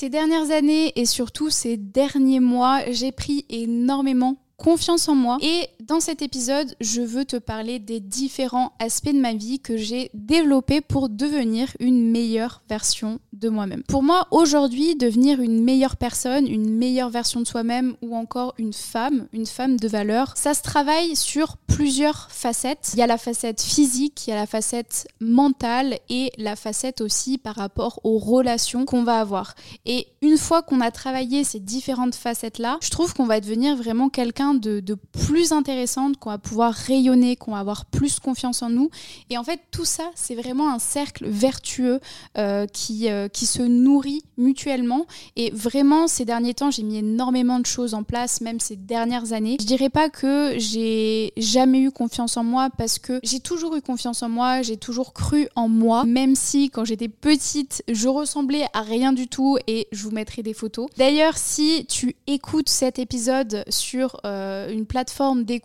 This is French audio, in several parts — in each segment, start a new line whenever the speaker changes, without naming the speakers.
Ces dernières années et surtout ces derniers mois, j'ai pris énormément confiance en moi. Et dans cet épisode, je veux te parler des différents aspects de ma vie que j'ai développés pour devenir une meilleure version de moi-même. Pour moi, aujourd'hui, devenir une meilleure personne, une meilleure version de soi-même ou encore une femme, une femme de valeur, ça se travaille sur plusieurs facettes. Il y a la facette physique, il y a la facette mentale et la facette aussi par rapport aux relations qu'on va avoir. Et une fois qu'on a travaillé ces différentes facettes-là, je trouve qu'on va devenir vraiment quelqu'un de, plus qu'on va pouvoir rayonner, qu'on va avoir plus confiance en nous. Et en fait, tout ça, c'est vraiment un cercle vertueux euh, qui, euh, qui se nourrit mutuellement. Et vraiment, ces derniers temps, j'ai mis énormément de choses en place, même ces dernières années. Je dirais pas que j'ai jamais eu confiance en moi parce que j'ai toujours eu confiance en moi, j'ai toujours cru en moi, même si quand j'étais petite, je ressemblais à rien du tout et je vous mettrai des photos. D'ailleurs, si tu écoutes cet épisode sur euh, une plateforme d'écoute.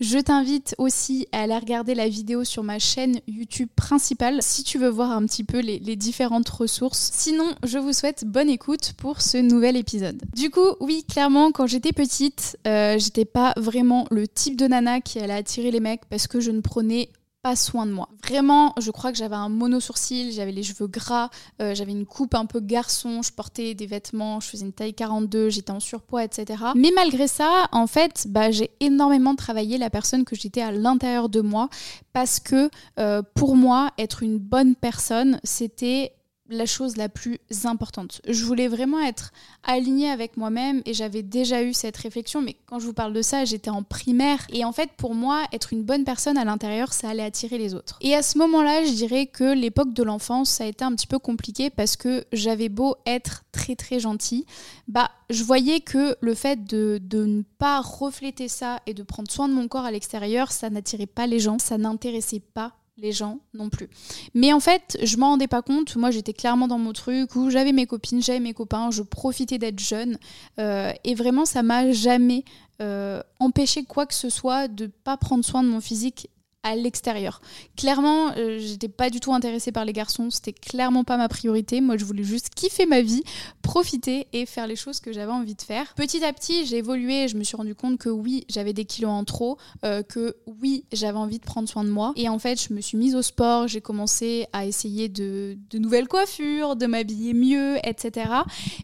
Je t'invite aussi à aller regarder la vidéo sur ma chaîne YouTube principale si tu veux voir un petit peu les, différentes ressources. Sinon, je vous souhaite bonne écoute pour ce nouvel épisode. Du coup, oui, clairement, quand j'étais petite, euh, j'étais pas vraiment le type de nana qui allait attirer les mecs parce que je ne prenais pas soin de moi. Vraiment, je crois que j'avais un mono sourcil, j'avais les cheveux gras, euh, j'avais une coupe un peu garçon, je portais des vêtements, je faisais une taille 42, j'étais en surpoids, etc. Mais malgré ça, en fait, bah, j'ai énormément travaillé la personne que j'étais à l'intérieur de moi parce que euh, pour moi, être une bonne personne, c'était la chose la plus importante. Je voulais vraiment être alignée avec moi-même et j'avais déjà eu cette réflexion, mais quand je vous parle de ça, j'étais en primaire et en fait pour moi, être une bonne personne à l'intérieur, ça allait attirer les autres. Et à ce moment-là, je dirais que l'époque de l'enfance, ça a été un petit peu compliqué parce que j'avais beau être très très gentille, bah je voyais que le fait de, de ne pas refléter ça et de prendre soin de mon corps à l'extérieur, ça n'attirait pas les gens, ça n'intéressait pas les gens non plus. Mais en fait, je m'en rendais pas compte. Moi, j'étais clairement dans mon truc où j'avais mes copines, j'avais mes copains, je profitais d'être jeune. Euh, et vraiment, ça m'a jamais euh, empêché quoi que ce soit de pas prendre soin de mon physique à l'extérieur. Clairement, euh, j'étais pas du tout intéressée par les garçons, c'était clairement pas ma priorité. Moi, je voulais juste kiffer ma vie, profiter et faire les choses que j'avais envie de faire. Petit à petit, j'ai évolué je me suis rendu compte que oui, j'avais des kilos en trop, euh, que oui, j'avais envie de prendre soin de moi. Et en fait, je me suis mise au sport, j'ai commencé à essayer de, nouvelles coiffures, de m'habiller mieux, etc.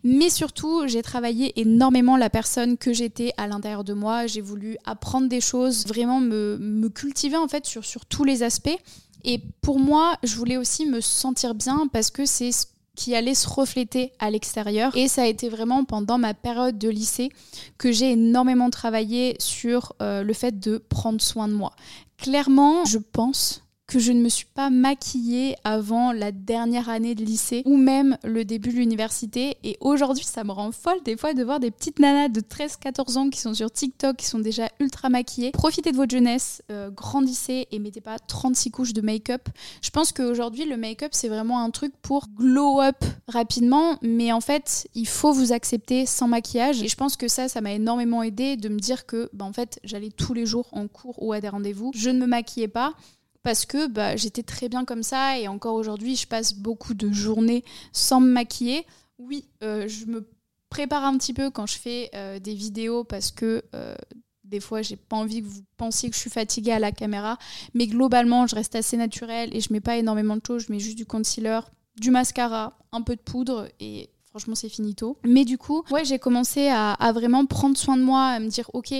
Mais surtout, j'ai travaillé énormément la personne que j'étais à l'intérieur de moi. J'ai voulu apprendre des choses, vraiment me, me cultiver en fait sur, tous les aspects. Et pour moi, je voulais aussi me sentir bien parce que c'est ce qui allait se refléter à l'extérieur. Et ça a été vraiment pendant ma période de lycée que j'ai énormément travaillé sur euh, le fait de prendre soin de moi. Clairement, je pense que je ne me suis pas maquillée avant la dernière année de lycée ou même le début de l'université. Et aujourd'hui, ça me rend folle des fois de voir des petites nanas de 13-14 ans qui sont sur TikTok, qui sont déjà ultra maquillées. Profitez de votre jeunesse, euh, grandissez et mettez pas 36 couches de make-up. Je pense qu'aujourd'hui, le make-up, c'est vraiment un truc pour glow up rapidement, mais en fait, il faut vous accepter sans maquillage. Et je pense que ça, ça m'a énormément aidé de me dire que, bah, en fait, j'allais tous les jours en cours ou à des rendez-vous. Je ne me maquillais pas parce que bah, j'étais très bien comme ça et encore aujourd'hui je passe beaucoup de journées sans me maquiller. Oui, euh, je me prépare un petit peu quand je fais euh, des vidéos parce que euh, des fois j'ai pas envie que vous pensiez que je suis fatiguée à la caméra, mais globalement je reste assez naturelle et je mets pas énormément de choses, je mets juste du concealer, du mascara, un peu de poudre et Franchement, c'est finito. Mais du coup, ouais, j'ai commencé à, vraiment prendre soin de moi, à me dire, ok,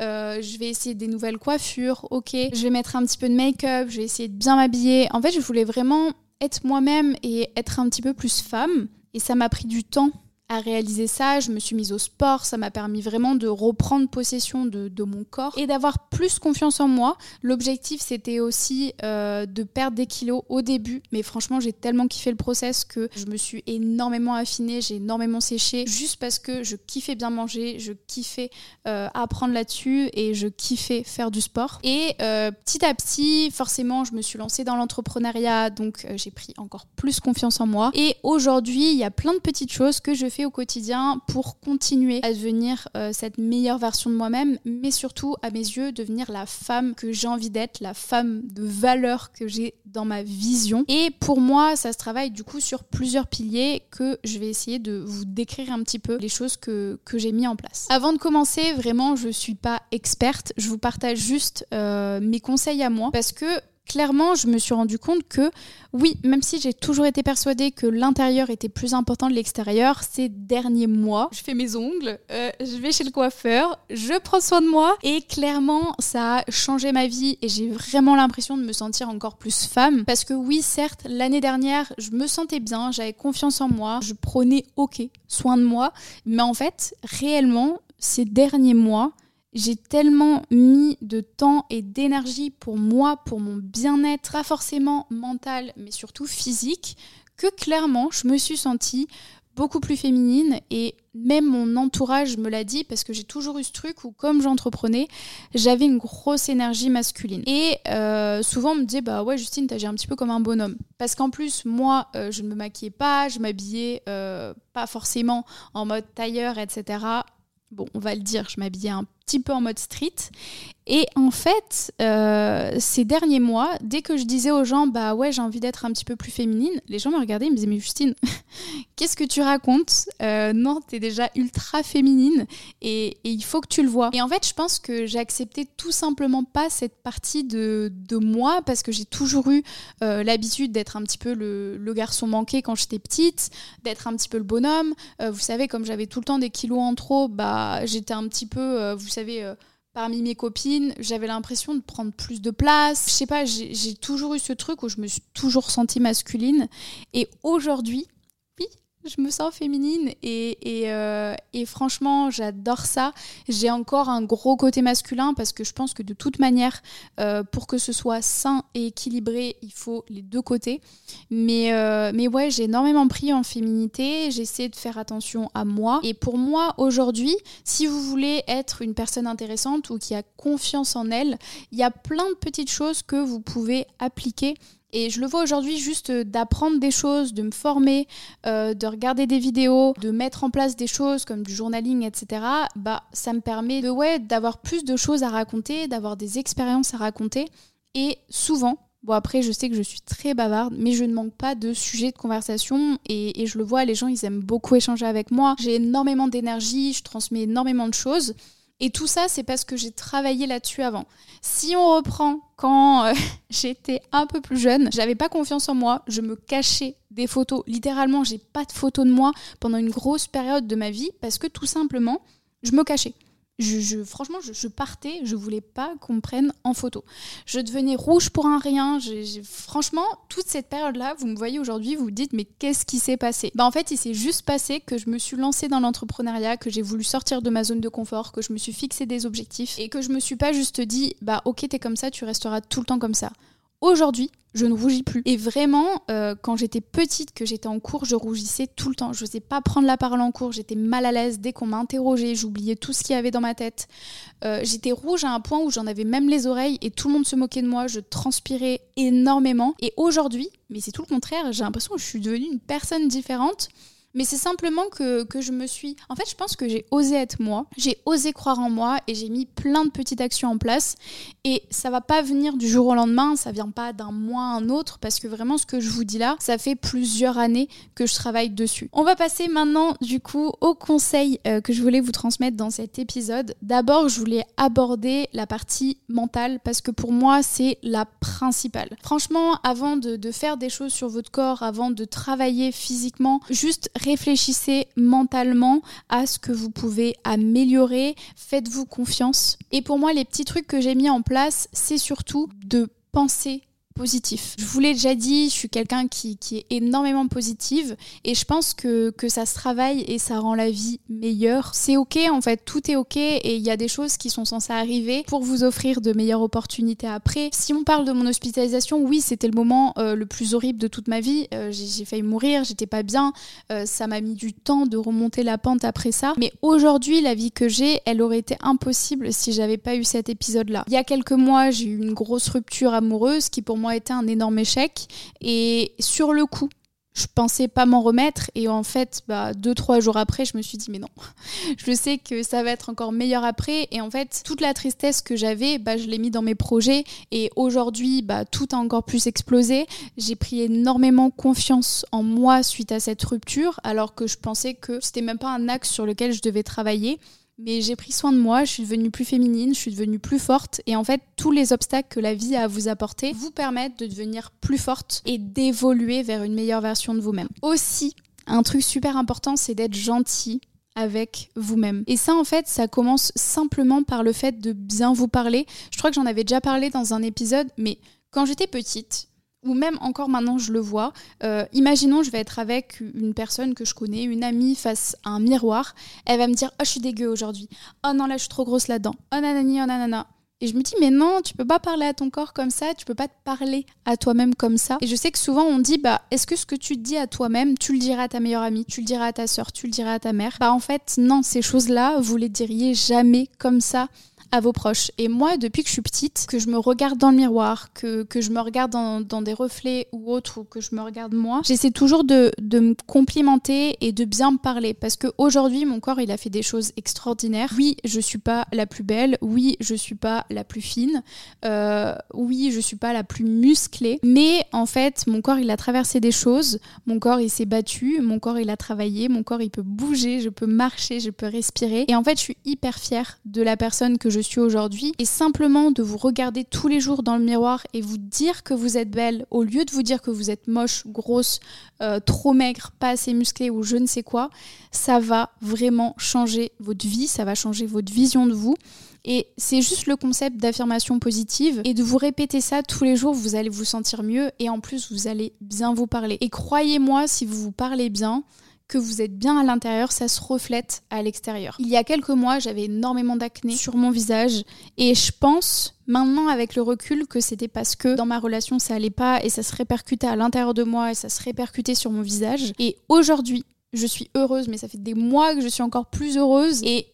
euh, je vais essayer des nouvelles coiffures, ok, je vais mettre un petit peu de make-up, je vais essayer de bien m'habiller. En fait, je voulais vraiment être moi-même et être un petit peu plus femme. Et ça m'a pris du temps à réaliser ça, je me suis mise au sport, ça m'a permis vraiment de reprendre possession de, mon corps et d'avoir plus confiance en moi. L'objectif c'était aussi euh, de perdre des kilos au début, mais franchement j'ai tellement kiffé le process que je me suis énormément affinée, j'ai énormément séché, juste parce que je kiffais bien manger, je kiffais euh, apprendre là-dessus et je kiffais faire du sport. Et euh, petit à petit, forcément, je me suis lancée dans l'entrepreneuriat, donc j'ai pris encore plus confiance en moi. Et aujourd'hui, il y a plein de petites choses que je fais au quotidien pour continuer à devenir euh, cette meilleure version de moi-même, mais surtout, à mes yeux, devenir la femme que j'ai envie d'être, la femme de valeur que j'ai dans ma vision. Et pour moi, ça se travaille du coup sur plusieurs piliers que je vais essayer de vous décrire un petit peu les choses que, que j'ai mis en place. Avant de commencer, vraiment, je suis pas experte, je vous partage juste euh, mes conseils à moi parce que clairement, je me suis rendu compte que oui, même si j'ai toujours été persuadée que l'intérieur était plus important que l'extérieur, ces derniers mois, je fais mes ongles, euh, je vais chez le coiffeur, je prends soin de moi. Et clairement, ça a changé ma vie et j'ai vraiment l'impression de me sentir encore plus femme. Parce que oui, certes, l'année dernière, je me sentais bien, j'avais confiance en moi, je prenais ok soin de moi, mais en fait, réellement, ces derniers mois, j'ai tellement mis de temps et d'énergie pour moi, pour mon bien-être, pas forcément mental, mais surtout physique, que clairement, je me suis sentie beaucoup plus féminine et même mon entourage me l'a dit parce que j'ai toujours eu ce truc où comme j'entreprenais, j'avais une grosse énergie masculine. Et euh, souvent on me disait bah ouais Justine t'agis un petit peu comme un bonhomme. Parce qu'en plus moi euh, je ne me maquillais pas, je m'habillais euh, pas forcément en mode tailleur etc. Bon on va le dire, je m'habillais un petit peu en mode street. Et en fait, euh, ces derniers mois, dès que je disais aux gens, bah ouais, j'ai envie d'être un petit peu plus féminine, les gens me regardaient, ils me disaient, mais Justine, qu'est-ce que tu racontes? Euh, Non, t'es déjà ultra féminine et, il faut que tu le vois. Et en fait, je pense que j'ai accepté tout simplement pas cette partie de, de moi parce que j'ai toujours eu euh, l'habitude d'être un petit peu le, garçon manqué quand j'étais petite, d'être un petit peu le bonhomme. vous savez, comme j'avais tout le temps des kilos en trop, bah j'étais un petit peu, vous savez, euh, parmi mes copines, j'avais l'impression de prendre plus de place. Je sais pas, j'ai toujours eu ce truc où je me suis toujours sentie masculine. Et aujourd'hui, je me sens féminine et, euh, et, franchement, j'adore ça. J'ai encore un gros côté masculin parce que je pense que de toute manière, euh, pour que ce soit sain et équilibré, il faut les deux côtés. Mais, euh, mais ouais, j'ai énormément pris en féminité. J'essaie de faire attention à moi. Et pour moi, aujourd'hui, si vous voulez être une personne intéressante ou qui a confiance en elle, il y a plein de petites choses que vous pouvez appliquer et je le vois aujourd'hui juste euh, d'apprendre des choses, de me former, euh, de regarder des vidéos, de mettre en place des choses comme du journaling, etc. Bah, ça me permet de ouais, d'avoir plus de choses à raconter, d'avoir des expériences à raconter. Et souvent, Bon, après, je sais que je suis très bavarde, mais je ne manque pas de sujets de conversation et, et, je le vois, les gens, ils aiment beaucoup échanger avec moi. J'ai énormément d'énergie, je transmets énormément de choses. Et tout ça, c'est parce que j'ai travaillé là-dessus avant. Si on reprend quand euh, j'étais un peu plus jeune, j'avais pas confiance en moi, je me cachais des photos. Littéralement, j'ai pas de photos de moi pendant une grosse période de ma vie parce que tout simplement, je me cachais franchement, je, partais, je voulais pas qu'on me prenne en photo. Je devenais rouge pour un rien. franchement, toute cette période-là, vous me voyez aujourd'hui, vous vous dites, mais qu'est-ce qui s'est passé? Bah, En fait, il s'est juste passé que je me suis lancée dans l'entrepreneuriat, que j'ai voulu sortir de ma zone de confort, que je me suis fixé des objectifs et que je me suis pas juste dit, bah ok, t'es comme ça, tu resteras tout le temps comme ça. Aujourd'hui, je ne rougis plus. Et vraiment, euh, quand j'étais petite, que j'étais en cours, je rougissais tout le temps. Je n'osais pas prendre la parole en cours, j'étais mal à l'aise. Dès qu'on m'interrogeait, j'oubliais tout ce qu'il y avait dans ma tête. Euh, j'étais rouge à un point où j'en avais même les oreilles et tout le monde se moquait de moi. Je transpirais énormément. Et aujourd'hui, mais c'est tout le contraire, j'ai l'impression que je suis devenue une personne différente. Mais c'est simplement que, que, je me suis... En fait, je pense que j'ai osé être moi, j'ai osé croire en moi et j'ai mis plein de petites actions en place. Et ça va pas venir du jour au lendemain, ça vient pas d'un mois à un autre, parce que vraiment ce que je vous dis là, ça fait plusieurs années que je travaille dessus. On va passer maintenant du coup aux conseils euh, que je voulais vous transmettre dans cet épisode. D'abord, je voulais aborder la partie mentale, parce que pour moi, c'est la principale. Franchement, avant de, de faire des choses sur votre corps, avant de travailler physiquement, juste réfléchissez mentalement à ce que vous pouvez améliorer, faites-vous confiance. Et pour moi, les petits trucs que j'ai mis en place, c'est surtout de penser positif. Je vous l'ai déjà dit, je suis quelqu'un qui, est énormément positive et je pense que, que ça se travaille et ça rend la vie meilleure. C'est ok en fait, tout est ok et il y a des choses qui sont censées arriver pour vous offrir de meilleures opportunités après. Si on parle de mon hospitalisation, oui, c'était le moment euh, le plus horrible de toute ma vie. Euh, j'ai failli mourir, j'étais pas bien, euh, ça m'a mis du temps de remonter la pente après ça. Mais aujourd'hui, la vie que j'ai, elle aurait été impossible si j'avais pas eu cet épisode-là. Il y a quelques mois, j'ai eu une grosse rupture amoureuse qui pour moi été un énorme échec. Et sur le coup, je pensais pas m'en remettre. Et en fait bah, deux trois jours après je me suis dit mais non je sais que ça va être encore meilleur après. Et en fait toute la tristesse que j'avais bah, je l'ai mis dans mes projets. Et aujourd'hui bah, tout a encore plus explosé. J'ai pris énormément confiance en moi suite à cette rupture alors que je pensais que c'était même pas un axe sur lequel je devais travailler mais j'ai pris soin de moi, je suis devenue plus féminine, je suis devenue plus forte. Et en fait, tous les obstacles que la vie a à vous apporter vous permettent de devenir plus forte et d'évoluer vers une meilleure version de vous-même. Aussi, un truc super important, c'est d'être gentil avec vous-même. Et ça, en fait, ça commence simplement par le fait de bien vous parler. Je crois que j'en avais déjà parlé dans un épisode, mais quand j'étais petite, ou même encore maintenant je le vois, euh, imaginons je vais être avec une personne que je connais, une amie face à un miroir, elle va me dire oh je suis dégueu aujourd'hui, oh non là je suis trop grosse là-dedans, oh nanani, oh nanana. Et je me dis mais non, tu peux pas parler à ton corps comme ça, tu peux pas te parler à toi-même comme ça. Et je sais que souvent on dit bah est-ce que ce que tu dis à toi-même, tu le diras à ta meilleure amie, tu le diras à ta soeur, tu le diras à ta mère? Bah en fait non, ces choses-là, vous les diriez jamais comme ça à vos proches. Et moi, depuis que je suis petite, que je me regarde dans le miroir, que, que je me regarde dans, des reflets ou autres, ou que je me regarde moi, j'essaie toujours de, de, me complimenter et de bien me parler. Parce qu'aujourd'hui, mon corps, il a fait des choses extraordinaires. Oui, je suis pas la plus belle. Oui, je suis pas la plus fine. Euh, oui, je suis pas la plus musclée. Mais en fait, mon corps, il a traversé des choses. Mon corps, il s'est battu. Mon corps, il a travaillé. Mon corps, il peut bouger. Je peux marcher. Je peux respirer. Et en fait, je suis hyper fière de la personne que je je suis aujourd'hui et simplement de vous regarder tous les jours dans le miroir et vous dire que vous êtes belle au lieu de vous dire que vous êtes moche, grosse, euh, trop maigre, pas assez musclée ou je ne sais quoi, ça va vraiment changer votre vie, ça va changer votre vision de vous. Et c'est juste le concept d'affirmation positive et de vous répéter ça tous les jours, vous allez vous sentir mieux et en plus vous allez bien vous parler. Et croyez-moi, si vous vous parlez bien, que vous êtes bien à l'intérieur, ça se reflète à l'extérieur. Il y a quelques mois, j'avais énormément d'acné sur mon visage et je pense maintenant avec le recul que c'était parce que dans ma relation ça allait pas et ça se répercutait à l'intérieur de moi et ça se répercutait sur mon visage. Et aujourd'hui, je suis heureuse, mais ça fait des mois que je suis encore plus heureuse et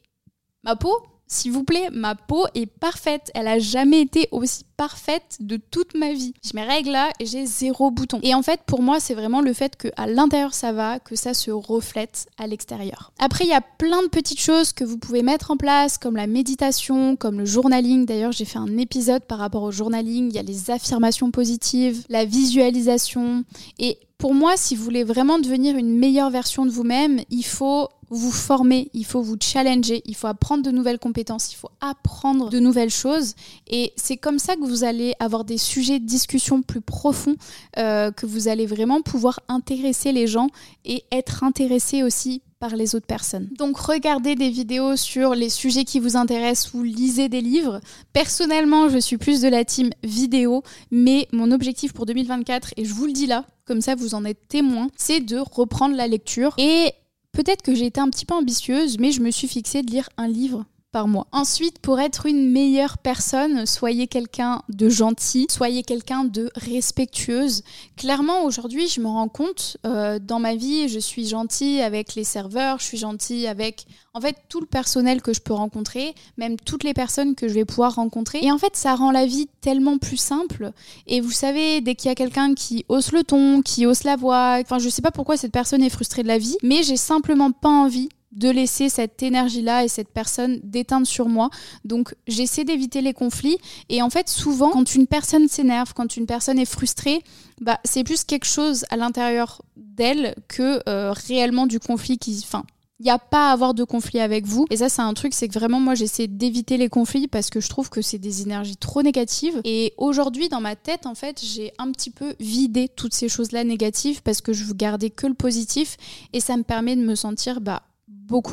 ma peau, s'il vous plaît, ma peau est parfaite. Elle a jamais été aussi parfaite de toute ma vie. Je mes règles là et j'ai zéro bouton. Et en fait, pour moi, c'est vraiment le fait que à l'intérieur ça va, que ça se reflète à l'extérieur. Après, il y a plein de petites choses que vous pouvez mettre en place, comme la méditation, comme le journaling. D'ailleurs, j'ai fait un épisode par rapport au journaling. Il y a les affirmations positives, la visualisation. Et pour moi, si vous voulez vraiment devenir une meilleure version de vous-même, il faut vous former, il faut vous challenger, il faut apprendre de nouvelles compétences, il faut apprendre de nouvelles choses. Et c'est comme ça que vous allez avoir des sujets de discussion plus profonds, euh, que vous allez vraiment pouvoir intéresser les gens et être intéressé aussi par les autres personnes. Donc regardez des vidéos sur les sujets qui vous intéressent ou lisez des livres. Personnellement, je suis plus de la team vidéo, mais mon objectif pour 2024, et je vous le dis là, comme ça vous en êtes témoin, c'est de reprendre la lecture. Et Peut-être que j'ai été un petit peu ambitieuse, mais je me suis fixée de lire un livre par mois. Ensuite, pour être une meilleure personne, soyez quelqu'un de gentil, soyez quelqu'un de respectueuse. Clairement, aujourd'hui, je me rends compte, euh, dans ma vie, je suis gentille avec les serveurs, je suis gentille avec, en fait, tout le personnel que je peux rencontrer, même toutes les personnes que je vais pouvoir rencontrer. Et en fait, ça rend la vie tellement plus simple. Et vous savez, dès qu'il y a quelqu'un qui hausse le ton, qui hausse la voix, enfin, je sais pas pourquoi cette personne est frustrée de la vie, mais j'ai simplement pas envie de laisser cette énergie-là et cette personne déteindre sur moi. Donc j'essaie d'éviter les conflits. Et en fait, souvent, quand une personne s'énerve, quand une personne est frustrée, bah, c'est plus quelque chose à l'intérieur d'elle que euh, réellement du conflit qui... Enfin, il n'y a pas à avoir de conflit avec vous. Et ça, c'est un truc, c'est que vraiment, moi, j'essaie d'éviter les conflits parce que je trouve que c'est des énergies trop négatives. Et aujourd'hui, dans ma tête, en fait, j'ai un petit peu vidé toutes ces choses-là négatives parce que je veux garder que le positif et ça me permet de me sentir, bah,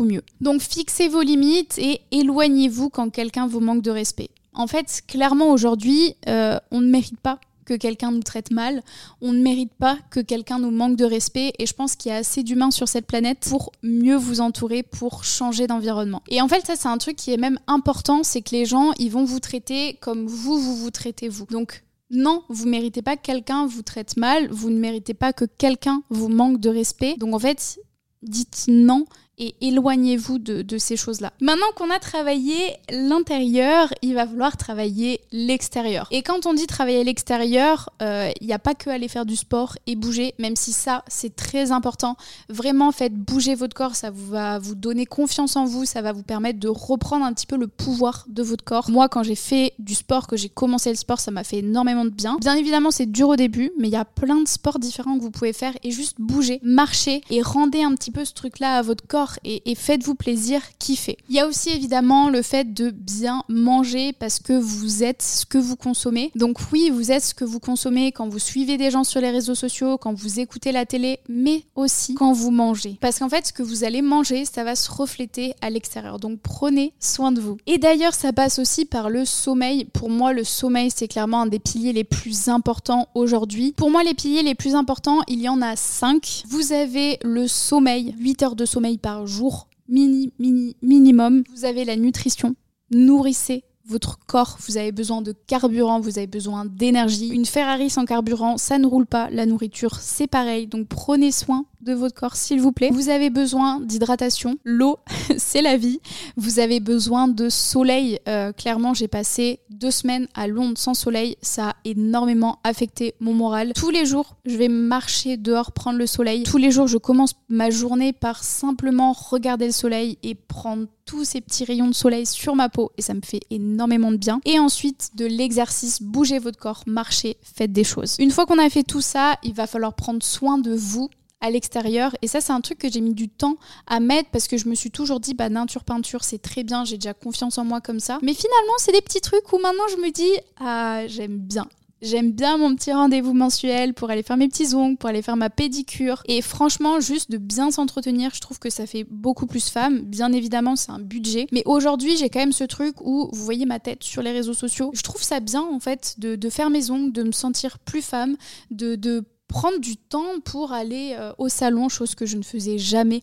mieux. Donc fixez vos limites et éloignez-vous quand quelqu'un vous manque de respect. En fait, clairement aujourd'hui, euh, on ne mérite pas que quelqu'un nous traite mal, on ne mérite pas que quelqu'un nous manque de respect et je pense qu'il y a assez d'humains sur cette planète pour mieux vous entourer, pour changer d'environnement. Et en fait, ça c'est un truc qui est même important, c'est que les gens, ils vont vous traiter comme vous, vous vous traitez vous. Donc non, vous méritez pas que quelqu'un vous traite mal, vous ne méritez pas que quelqu'un vous manque de respect. Donc en fait, dites non et éloignez-vous de, ces choses-là. Maintenant qu'on a travaillé l'intérieur, il va falloir travailler l'extérieur. Et quand on dit travailler l'extérieur, il euh, n'y a pas que aller faire du sport et bouger, même si ça, c'est très important. Vraiment, faites bouger votre corps, ça va vous donner confiance en vous, ça va vous permettre de reprendre un petit peu le pouvoir de votre corps. Moi, quand j'ai fait du sport, que j'ai commencé le sport, ça m'a fait énormément de bien. Bien évidemment, c'est dur au début, mais il y a plein de sports différents que vous pouvez faire et juste bouger, marcher et rendez un petit peu ce truc-là à votre corps et, faites-vous plaisir, kiffez. Il y a aussi évidemment le fait de bien manger parce que vous êtes ce que vous consommez. Donc oui, vous êtes ce que vous consommez quand vous suivez des gens sur les réseaux sociaux, quand vous écoutez la télé, mais aussi quand vous mangez. Parce qu'en fait, ce que vous allez manger, ça va se refléter à l'extérieur. Donc prenez soin de vous. Et d'ailleurs, ça passe aussi par le sommeil. Pour moi, le sommeil, c'est clairement un des piliers les plus importants aujourd'hui. Pour moi, les piliers les plus importants, il y en a 5. Vous avez le sommeil, 8 heures de sommeil par jour, mini, mini, minimum. Vous avez la nutrition, nourrissez votre corps, vous avez besoin de carburant, vous avez besoin d'énergie. Une Ferrari sans carburant, ça ne roule pas. La nourriture, c'est pareil. Donc prenez soin de votre corps, s'il vous plaît. Vous avez besoin d'hydratation. L'eau, c'est la vie. Vous avez besoin de soleil. Euh, clairement, j'ai passé deux semaines à Londres sans soleil. Ça a énormément affecté mon moral. Tous les jours, je vais marcher dehors, prendre le soleil. Tous les jours, je commence ma journée par simplement regarder le soleil et prendre tous ces petits rayons de soleil sur ma peau et ça me fait énormément de bien. Et ensuite, de l'exercice, bougez votre corps, marchez, faites des choses. Une fois qu'on a fait tout ça, il va falloir prendre soin de vous à l'extérieur. Et ça, c'est un truc que j'ai mis du temps à mettre parce que je me suis toujours dit, bah, nature, peinture, c'est très bien, j'ai déjà confiance en moi comme ça. Mais finalement, c'est des petits trucs où maintenant je me dis, ah, j'aime bien. J'aime bien mon petit rendez-vous mensuel pour aller faire mes petits ongles, pour aller faire ma pédicure. Et franchement, juste de bien s'entretenir, je trouve que ça fait beaucoup plus femme. Bien évidemment, c'est un budget. Mais aujourd'hui, j'ai quand même ce truc où vous voyez ma tête sur les réseaux sociaux. Je trouve ça bien, en fait, de, faire mes ongles, de me sentir plus femme, de, de prendre du temps pour aller euh, au salon, chose que je ne faisais jamais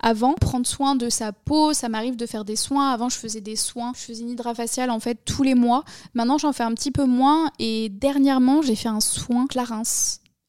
avant. Prendre soin de sa peau, ça m'arrive de faire des soins. Avant, je faisais des soins, je faisais une hydrafaciale en fait tous les mois. Maintenant, j'en fais un petit peu moins et dernièrement, j'ai fait un soin Clarins.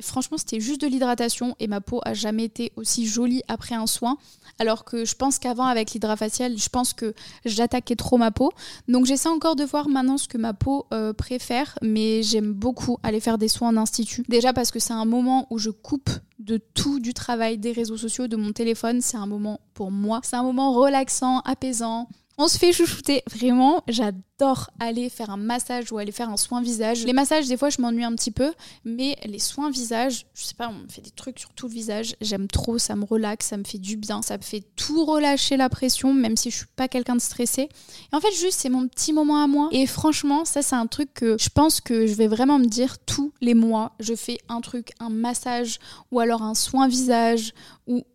Franchement, c'était juste de l'hydratation et ma peau a jamais été aussi jolie après un soin. Alors que je pense qu'avant, avec l'hydrafacial, je pense que j'attaquais trop ma peau. Donc j'essaie encore de voir maintenant ce que ma peau euh, préfère, mais j'aime beaucoup aller faire des soins en institut. Déjà parce que c'est un moment où je coupe de tout du travail, des réseaux sociaux, de mon téléphone. C'est un moment pour moi. C'est un moment relaxant, apaisant. On se fait chouchouter. Vraiment, j'adore aller faire un massage ou aller faire un soin visage. Les massages, des fois, je m'ennuie un petit peu, mais les soins visage, je sais pas, on me fait des trucs sur tout le visage. J'aime trop, ça me relaxe, ça me fait du bien, ça me fait tout relâcher la pression, même si je suis pas quelqu'un de stressé. Et en fait, juste, c'est mon petit moment à moi. Et franchement, ça, c'est un truc que je pense que je vais vraiment me dire tous les mois. Je fais un truc, un massage ou alors un soin visage ou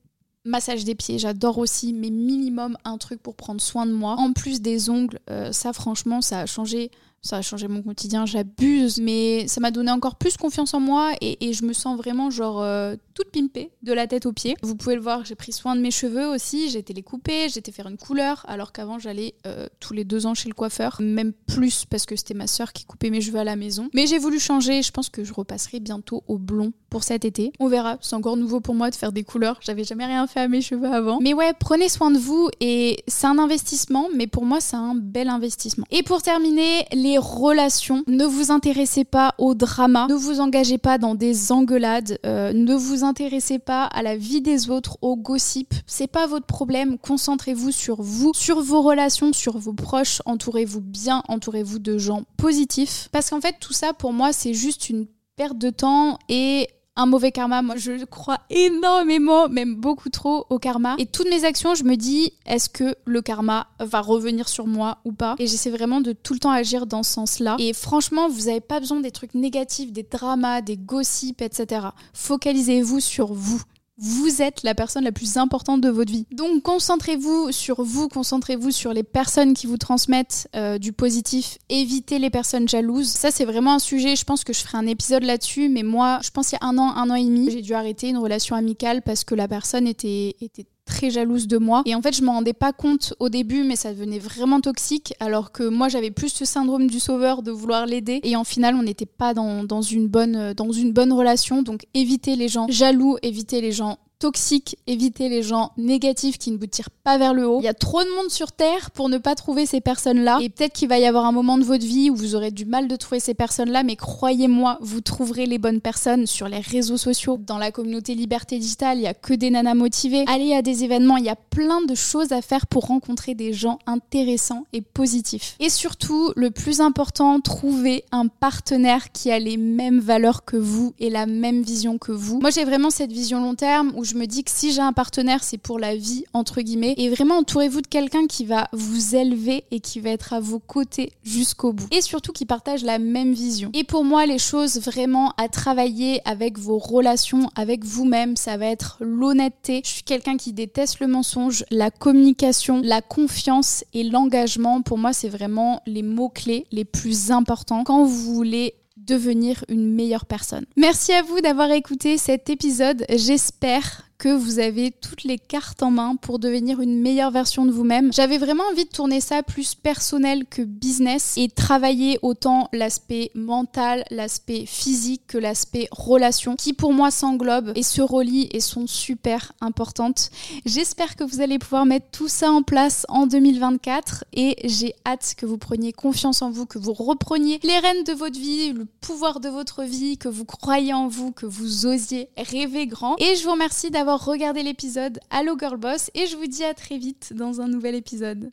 Massage des pieds, j'adore aussi, mais minimum un truc pour prendre soin de moi. En plus des ongles, euh, ça franchement, ça a changé ça a changé mon quotidien, j'abuse, mais ça m'a donné encore plus confiance en moi et, je me sens vraiment genre euh, toute pimpée de la tête aux pieds. Vous pouvez le voir, j'ai pris soin de mes cheveux aussi, j'ai été les couper, j'ai été faire une couleur, alors qu'avant j'allais euh, tous les deux ans chez le coiffeur, même plus parce que c'était ma soeur qui coupait mes cheveux à la maison. Mais j'ai voulu changer, je pense que je repasserai bientôt au blond pour cet été. On verra, c'est encore nouveau pour moi de faire des couleurs, j'avais jamais rien fait à mes cheveux avant. Mais ouais, prenez soin de vous et c'est un investissement, mais pour moi c'est un bel investissement. Et pour terminer, les relations. Ne vous intéressez pas au drama. Ne vous engagez pas dans des engueulades. Euh, ne vous intéressez pas à la vie des autres, au gossip. C'est pas votre problème. Concentrez-vous sur vous, sur vos relations, sur vos proches. Entourez-vous bien, entourez-vous de gens positifs. Parce qu'en fait, tout ça, pour moi, c'est juste une perte de temps et un mauvais karma. Moi, je crois énormément, même beaucoup trop au karma. Et toutes mes actions, je me dis, est-ce que le karma va revenir sur moi ou pas? Et j'essaie vraiment de tout le temps agir dans ce sens-là. Et franchement, vous n'avez pas besoin des trucs négatifs, des dramas, des gossips, etc. Focalisez-vous sur vous. Vous êtes la personne la plus importante de votre vie. Donc concentrez-vous sur vous, concentrez-vous sur les personnes qui vous transmettent euh, du positif. Évitez les personnes jalouses. Ça c'est vraiment un sujet, je pense que je ferai un épisode là-dessus, mais moi je pense il y a un an, un an et demi, j'ai dû arrêter une relation amicale parce que la personne était, était très jalouse de moi. Et en fait, je m'en rendais pas compte au début, mais ça devenait vraiment toxique, alors que moi, j'avais plus ce syndrome du sauveur de vouloir l'aider. Et en final, on n'était pas dans, dans, une bonne, dans une bonne relation. Donc, évitez les gens jaloux, évitez les gens toxiques, évitez les gens négatifs qui ne vous tirent pas vers le haut. Il y a trop de monde sur Terre pour ne pas trouver ces personnes-là. Et peut-être qu'il va y avoir un moment de votre vie où vous aurez du mal de trouver ces personnes-là, mais croyez-moi, vous trouverez les bonnes personnes sur les réseaux sociaux. Dans la communauté Liberté Digitale, il y a que des nanas motivées. Allez à des événements, il y a plein de choses à faire pour rencontrer des gens intéressants et positifs. Et surtout, le plus important, trouvez un partenaire qui a les mêmes valeurs que vous et la même vision que vous. Moi, j'ai vraiment cette vision long terme où je me dis que si j'ai un partenaire, c'est pour la vie, entre guillemets. Et vraiment, entourez-vous de quelqu'un qui va vous élever et qui va être à vos côtés jusqu'au bout. Et surtout qui partage la même vision. Et pour moi, les choses vraiment à travailler avec vos relations, avec vous-même, ça va être l'honnêteté. Je suis quelqu'un qui déteste le mensonge, la communication, la confiance et l'engagement. Pour moi, c'est vraiment les mots-clés les plus importants quand vous voulez devenir une meilleure personne. Merci à vous d'avoir écouté cet épisode. J'espère que vous avez toutes les cartes en main pour devenir une meilleure version de vous-même. J'avais vraiment envie de tourner ça plus personnel que business et travailler autant l'aspect mental, l'aspect physique que l'aspect relation qui pour moi s'englobe et se relient et sont super importantes. J'espère que vous allez pouvoir mettre tout ça en place en 2024 et j'ai hâte que vous preniez confiance en vous, que vous repreniez les rênes de votre vie, le pouvoir de votre vie, que vous croyez en vous, que vous osiez rêver grand. Et je vous remercie d'avoir regardé l'épisode Allo Girl Boss et je vous dis à très vite dans un nouvel épisode.